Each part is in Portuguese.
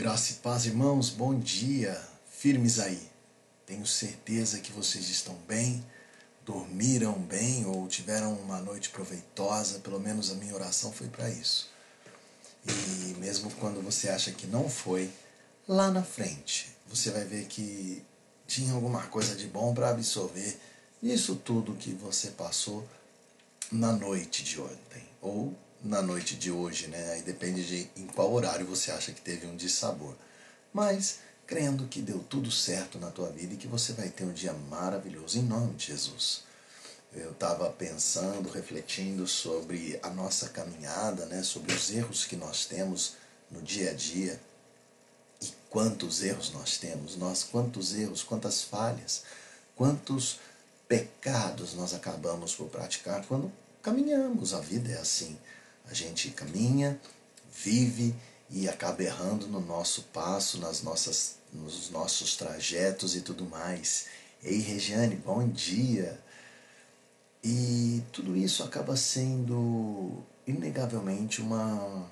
Graça e paz, irmãos, bom dia. Firmes aí. Tenho certeza que vocês estão bem, dormiram bem ou tiveram uma noite proveitosa. Pelo menos a minha oração foi para isso. E mesmo quando você acha que não foi, lá na frente você vai ver que tinha alguma coisa de bom para absorver isso tudo que você passou na noite de ontem ou na noite de hoje, né? Aí depende de em qual horário você acha que teve um dissabor. Mas crendo que deu tudo certo na tua vida e que você vai ter um dia maravilhoso em nome de Jesus. Eu estava pensando, refletindo sobre a nossa caminhada, né? Sobre os erros que nós temos no dia a dia e quantos erros nós temos, nós quantos erros, quantas falhas, quantos pecados nós acabamos por praticar quando caminhamos. A vida é assim. A gente caminha, vive e acaba errando no nosso passo, nas nossas, nos nossos trajetos e tudo mais. Ei, Regiane, bom dia! E tudo isso acaba sendo, inegavelmente, uma,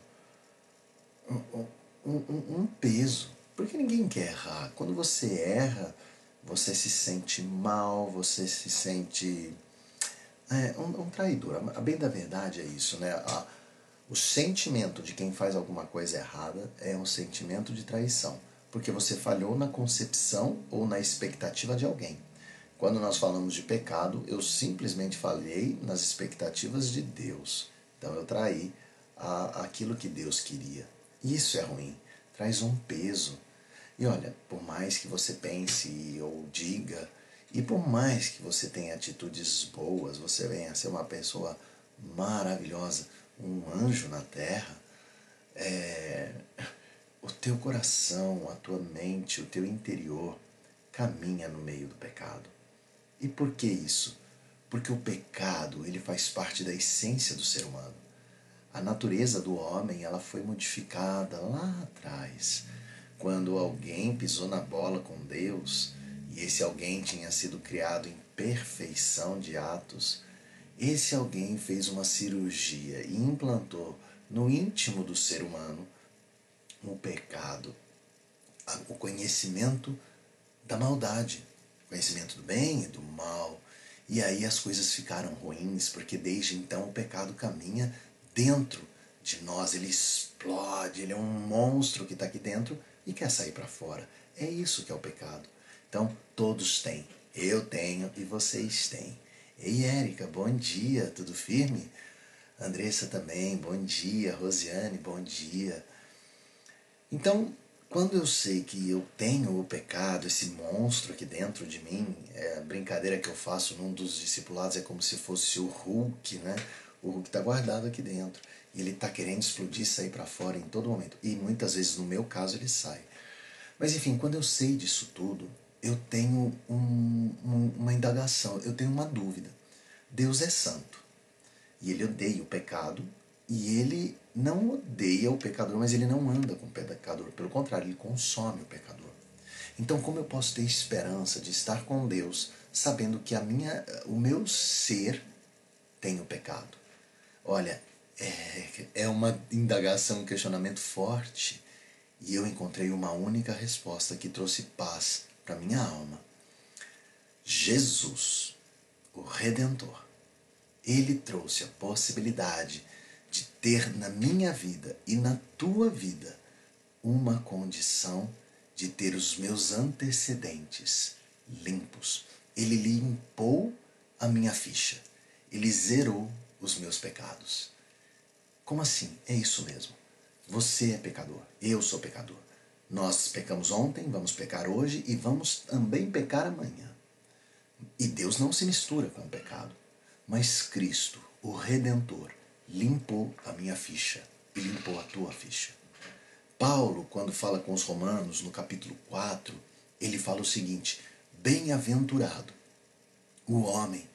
um, um, um peso, porque ninguém quer errar. Quando você erra, você se sente mal, você se sente é, um, um traidor. A bem da verdade é isso, né? A, o sentimento de quem faz alguma coisa errada é um sentimento de traição, porque você falhou na concepção ou na expectativa de alguém. Quando nós falamos de pecado, eu simplesmente falhei nas expectativas de Deus. Então eu traí a, aquilo que Deus queria. Isso é ruim, traz um peso. E olha, por mais que você pense ou diga, e por mais que você tenha atitudes boas, você venha a ser uma pessoa maravilhosa, um anjo na terra, é, o teu coração, a tua mente, o teu interior caminha no meio do pecado. E por que isso? Porque o pecado, ele faz parte da essência do ser humano. A natureza do homem, ela foi modificada lá atrás, quando alguém pisou na bola com Deus, e esse alguém tinha sido criado em perfeição de atos, esse alguém fez uma cirurgia e implantou no íntimo do ser humano o pecado, o conhecimento da maldade, conhecimento do bem e do mal. E aí as coisas ficaram ruins, porque desde então o pecado caminha dentro de nós, ele explode, ele é um monstro que está aqui dentro e quer sair para fora. É isso que é o pecado. Então, todos têm. Eu tenho e vocês têm. Ei, Érica, bom dia, tudo firme? Andressa também, bom dia. Rosiane, bom dia. Então, quando eu sei que eu tenho o pecado, esse monstro aqui dentro de mim, é a brincadeira que eu faço num dos discipulados é como se fosse o Hulk, né? O Hulk está guardado aqui dentro e ele está querendo explodir, sair para fora em todo momento. E muitas vezes, no meu caso, ele sai. Mas enfim, quando eu sei disso tudo, eu tenho um, um, uma indagação, eu tenho uma dúvida. Deus é santo e ele odeia o pecado e ele não odeia o pecador, mas ele não anda com o pecador. Pelo contrário, ele consome o pecador. Então, como eu posso ter esperança de estar com Deus, sabendo que a minha, o meu ser tem o pecado? Olha, é, é uma indagação, um questionamento forte. E eu encontrei uma única resposta que trouxe paz para minha alma. Jesus, o Redentor, ele trouxe a possibilidade de ter na minha vida e na tua vida uma condição de ter os meus antecedentes limpos. Ele limpou a minha ficha. Ele zerou os meus pecados. Como assim? É isso mesmo. Você é pecador. Eu sou pecador. Nós pecamos ontem, vamos pecar hoje e vamos também pecar amanhã. E Deus não se mistura com o pecado. Mas Cristo, o Redentor, limpou a minha ficha e limpou a tua ficha. Paulo, quando fala com os romanos, no capítulo 4, ele fala o seguinte: Bem-aventurado o homem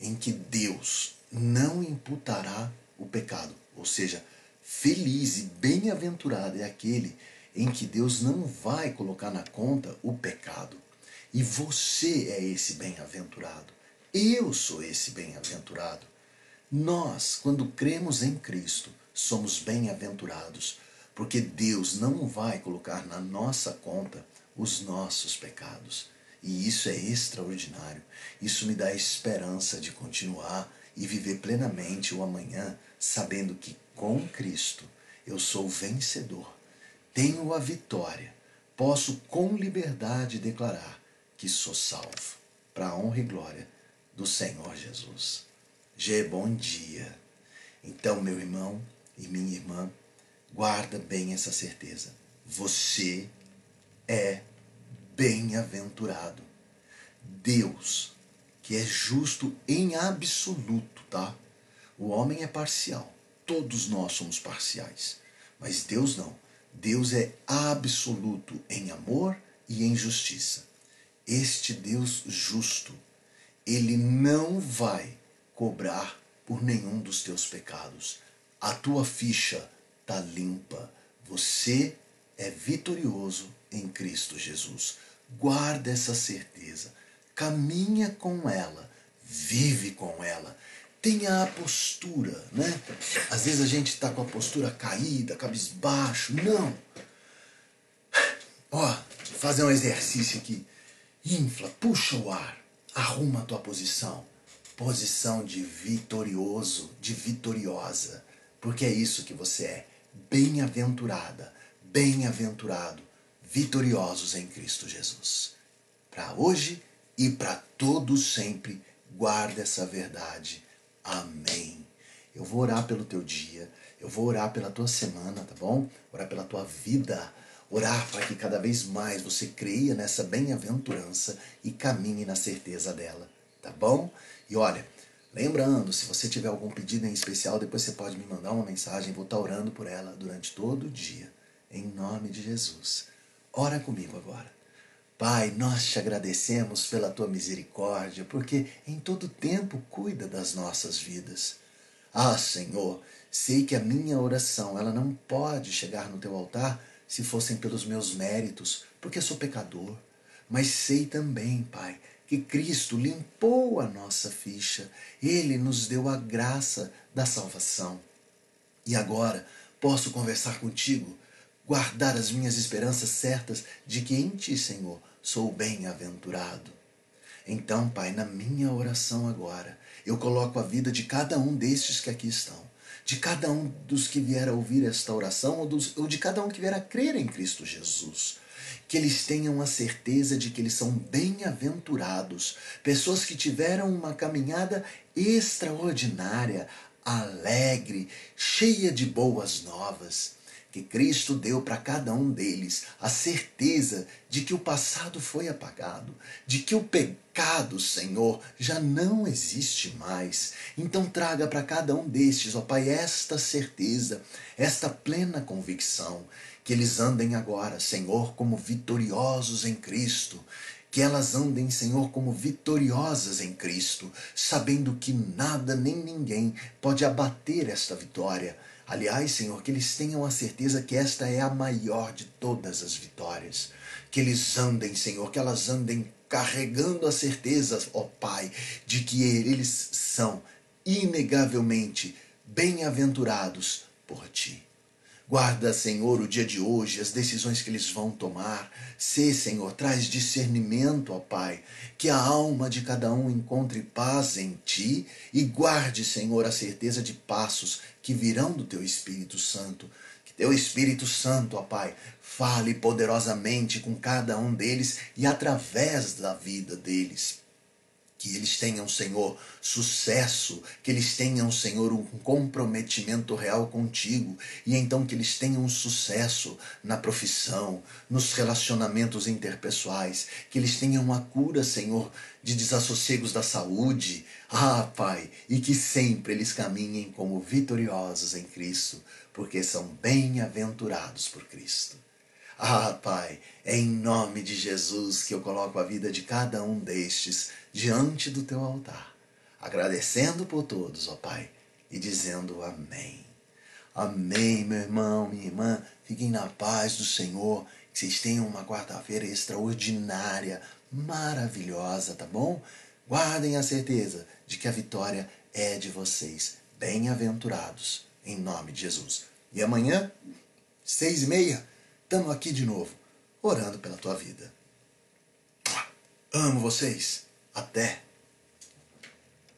em que Deus não imputará o pecado. Ou seja, feliz e bem-aventurado é aquele em que Deus não vai colocar na conta o pecado. E você é esse bem-aventurado. Eu sou esse bem-aventurado. Nós, quando cremos em Cristo, somos bem-aventurados, porque Deus não vai colocar na nossa conta os nossos pecados. E isso é extraordinário. Isso me dá esperança de continuar e viver plenamente o amanhã, sabendo que com Cristo eu sou vencedor, tenho a vitória, posso com liberdade declarar que sou salvo, para a honra e glória do Senhor Jesus. Gê, bom dia. Então, meu irmão e minha irmã, guarda bem essa certeza. Você é bem-aventurado. Deus, que é justo em absoluto, tá? O homem é parcial. Todos nós somos parciais. Mas Deus não. Deus é absoluto em amor e em justiça. Este Deus justo, ele não vai cobrar por nenhum dos teus pecados. A tua ficha está limpa. Você é vitorioso em Cristo Jesus. Guarda essa certeza. Caminha com ela. Vive com ela. Tenha a postura, né? Às vezes a gente está com a postura caída, cabisbaixo. Não. Ó, fazer um exercício aqui. Infla, puxa o ar. Arruma a tua posição. Posição de vitorioso, de vitoriosa. Porque é isso que você é. Bem-aventurada, bem-aventurado, vitoriosos em Cristo Jesus. Para hoje e para todos sempre, guarda essa verdade. Amém. Eu vou orar pelo teu dia, eu vou orar pela tua semana, tá bom? Orar pela tua vida, orar para que cada vez mais você creia nessa bem-aventurança e caminhe na certeza dela, tá bom? E olha, lembrando, se você tiver algum pedido em especial, depois você pode me mandar uma mensagem, vou estar orando por ela durante todo o dia, em nome de Jesus. Ora comigo agora. Pai, nós te agradecemos pela tua misericórdia, porque em todo tempo cuida das nossas vidas. Ah, Senhor, sei que a minha oração, ela não pode chegar no teu altar se fossem pelos meus méritos, porque sou pecador. Mas sei também, Pai, que Cristo limpou a nossa ficha. Ele nos deu a graça da salvação. E agora posso conversar contigo, guardar as minhas esperanças certas de que em ti, Senhor, sou bem-aventurado. Então, Pai, na minha oração agora, eu coloco a vida de cada um destes que aqui estão, de cada um dos que vier a ouvir esta oração, ou, dos, ou de cada um que vier a crer em Cristo Jesus. Que eles tenham a certeza de que eles são bem-aventurados, pessoas que tiveram uma caminhada extraordinária, alegre, cheia de boas novas que Cristo deu para cada um deles a certeza de que o passado foi apagado, de que o pecado, Senhor, já não existe mais. Então traga para cada um destes, ó Pai, esta certeza, esta plena convicção, que eles andem agora, Senhor, como vitoriosos em Cristo, que elas andem, Senhor, como vitoriosas em Cristo, sabendo que nada nem ninguém pode abater esta vitória Aliás, Senhor, que eles tenham a certeza que esta é a maior de todas as vitórias. Que eles andem, Senhor, que elas andem carregando a certeza, ó Pai, de que eles são inegavelmente bem-aventurados por Ti. Guarda, Senhor, o dia de hoje, as decisões que eles vão tomar. Se, Senhor, traz discernimento, ó Pai, que a alma de cada um encontre paz em Ti e guarde, Senhor, a certeza de passos que virão do Teu Espírito Santo. Que Teu Espírito Santo, ó Pai, fale poderosamente com cada um deles e através da vida deles que eles tenham, Senhor, sucesso, que eles tenham, Senhor, um comprometimento real contigo, e então que eles tenham sucesso na profissão, nos relacionamentos interpessoais, que eles tenham a cura, Senhor, de desassossegos da saúde. Ah, Pai, e que sempre eles caminhem como vitoriosos em Cristo, porque são bem-aventurados por Cristo. Ah, Pai, é em nome de Jesus que eu coloco a vida de cada um destes diante do teu altar, agradecendo por todos, ó Pai, e dizendo amém. Amém, meu irmão, minha irmã. Fiquem na paz do Senhor. Que vocês tenham uma quarta-feira extraordinária, maravilhosa, tá bom? Guardem a certeza de que a vitória é de vocês. Bem-aventurados, em nome de Jesus. E amanhã seis e meia, estamos aqui de novo, orando pela tua vida. Amo vocês. Até!